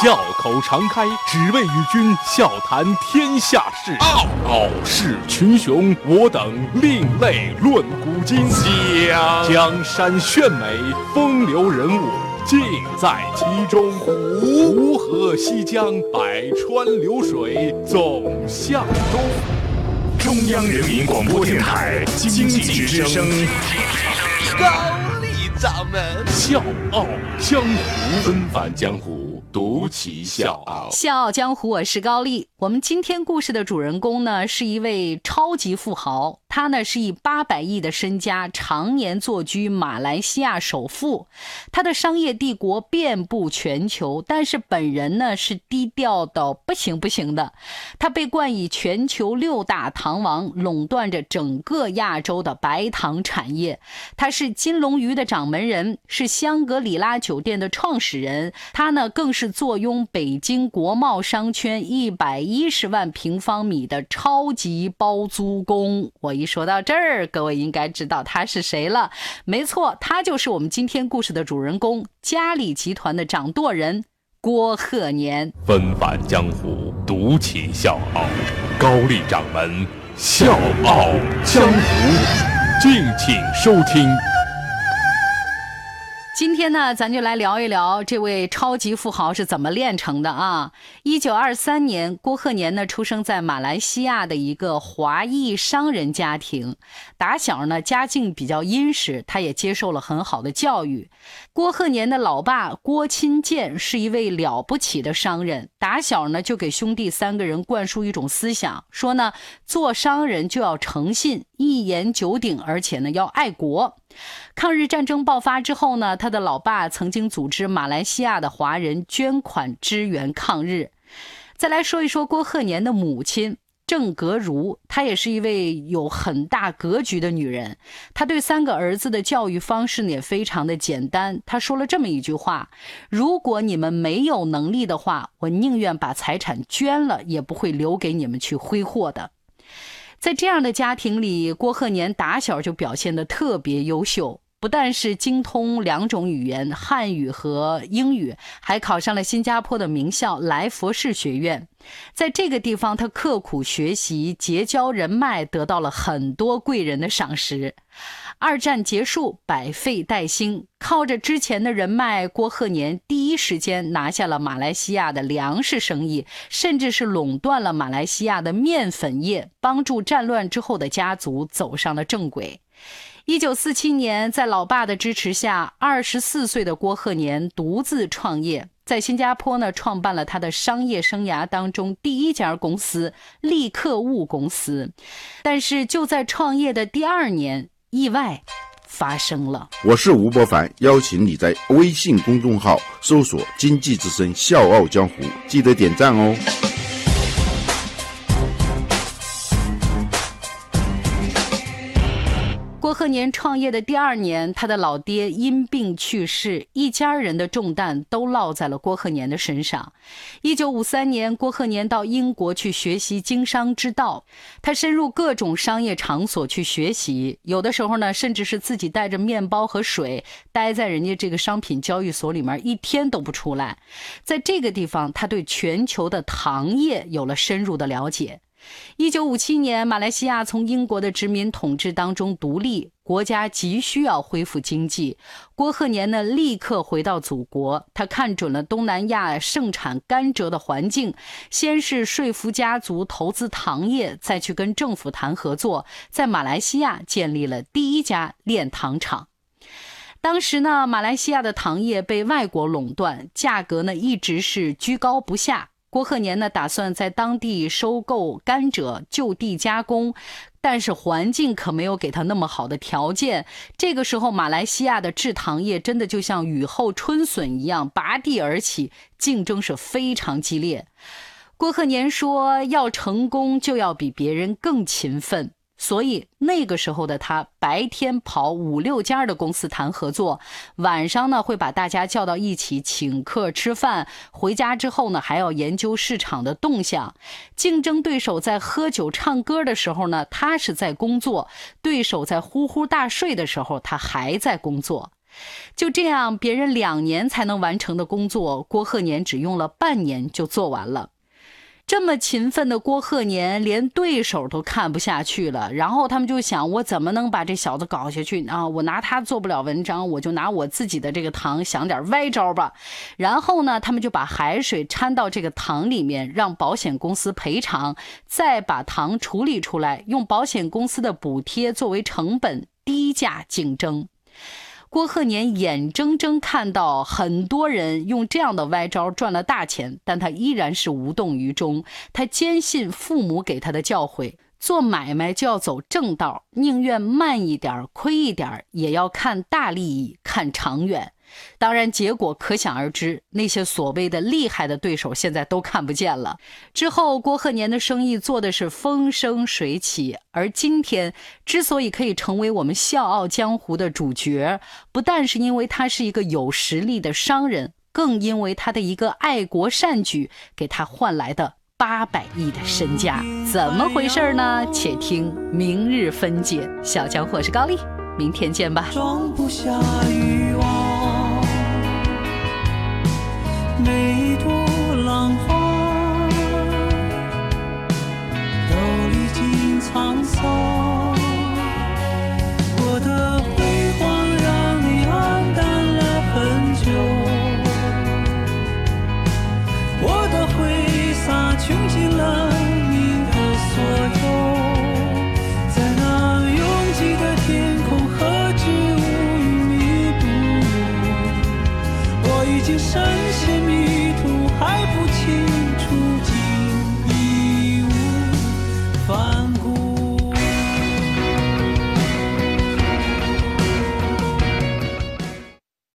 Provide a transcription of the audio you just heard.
笑口常开，只为与君笑谈天下事。傲傲视群雄，我等另类论古今。江江山炫美，风流人物尽在其中。湖河西江，百川流水总向东。中央人民广播电台经济之声。高丽掌门笑傲江湖，纷繁江湖。独骑笑傲，笑傲江湖，我是高丽。我们今天故事的主人公呢，是一位超级富豪。他呢是以八百亿的身家，常年坐居马来西亚首富。他的商业帝国遍布全球，但是本人呢是低调到不行不行的。他被冠以全球六大糖王，垄断着整个亚洲的白糖产业。他是金龙鱼的掌门人，是香格里拉酒店的创始人。他呢更是。坐拥北京国贸商圈一百一十万平方米的超级包租公。我一说到这儿，各位应该知道他是谁了。没错，他就是我们今天故事的主人公——嘉里集团的掌舵人郭鹤年。纷繁江湖，独起笑傲，高丽掌门笑傲江湖，敬请收听。今天呢，咱就来聊一聊这位超级富豪是怎么炼成的啊！一九二三年，郭鹤年呢出生在马来西亚的一个华裔商人家庭，打小呢家境比较殷实，他也接受了很好的教育。郭鹤年的老爸郭钦建是一位了不起的商人，打小呢就给兄弟三个人灌输一种思想，说呢做商人就要诚信、一言九鼎，而且呢要爱国。抗日战争爆发之后呢，他的老爸曾经组织马来西亚的华人捐款支援抗日。再来说一说郭鹤年的母亲郑格如，她也是一位有很大格局的女人。她对三个儿子的教育方式呢也非常的简单。她说了这么一句话：“如果你们没有能力的话，我宁愿把财产捐了，也不会留给你们去挥霍的。”在这样的家庭里，郭鹤年打小就表现得特别优秀，不但是精通两种语言，汉语和英语，还考上了新加坡的名校来佛士学院。在这个地方，他刻苦学习，结交人脉，得到了很多贵人的赏识。二战结束，百废待兴，靠着之前的人脉，郭鹤年第一时间拿下了马来西亚的粮食生意，甚至是垄断了马来西亚的面粉业，帮助战乱之后的家族走上了正轨。一九四七年，在老爸的支持下，二十四岁的郭鹤年独自创业，在新加坡呢创办了他的商业生涯当中第一家公司利克物公司。但是就在创业的第二年，意外发生了。我是吴伯凡，邀请你在微信公众号搜索“经济之声笑傲江湖”，记得点赞哦。年创业的第二年，他的老爹因病去世，一家人的重担都落在了郭鹤年的身上。一九五三年，郭鹤年到英国去学习经商之道，他深入各种商业场所去学习，有的时候呢，甚至是自己带着面包和水，待在人家这个商品交易所里面一天都不出来。在这个地方，他对全球的糖业有了深入的了解。一九五七年，马来西亚从英国的殖民统治当中独立，国家急需要恢复经济。郭鹤年呢，立刻回到祖国。他看准了东南亚盛产甘蔗的环境，先是说服家族投资糖业，再去跟政府谈合作，在马来西亚建立了第一家炼糖厂。当时呢，马来西亚的糖业被外国垄断，价格呢一直是居高不下。郭鹤年呢，打算在当地收购甘蔗，就地加工，但是环境可没有给他那么好的条件。这个时候，马来西亚的制糖业真的就像雨后春笋一样拔地而起，竞争是非常激烈。郭鹤年说：“要成功，就要比别人更勤奋。”所以那个时候的他，白天跑五六家的公司谈合作，晚上呢会把大家叫到一起请客吃饭，回家之后呢还要研究市场的动向。竞争对手在喝酒唱歌的时候呢，他是在工作；对手在呼呼大睡的时候，他还在工作。就这样，别人两年才能完成的工作，郭鹤年只用了半年就做完了。这么勤奋的郭鹤年，连对手都看不下去了。然后他们就想，我怎么能把这小子搞下去啊？我拿他做不了文章，我就拿我自己的这个糖想点歪招吧。然后呢，他们就把海水掺到这个糖里面，让保险公司赔偿，再把糖处理出来，用保险公司的补贴作为成本，低价竞争。郭鹤年眼睁睁看到很多人用这样的歪招赚了大钱，但他依然是无动于衷。他坚信父母给他的教诲：做买卖就要走正道，宁愿慢一点、亏一点，也要看大利益、看长远。当然，结果可想而知。那些所谓的厉害的对手，现在都看不见了。之后，郭鹤年的生意做的是风生水起。而今天之所以可以成为我们笑傲江湖的主角，不但是因为他是一个有实力的商人，更因为他的一个爱国善举，给他换来的八百亿的身家。怎么回事呢？且听明日分解。小江湖是高丽，明天见吧。装不下欲每一朵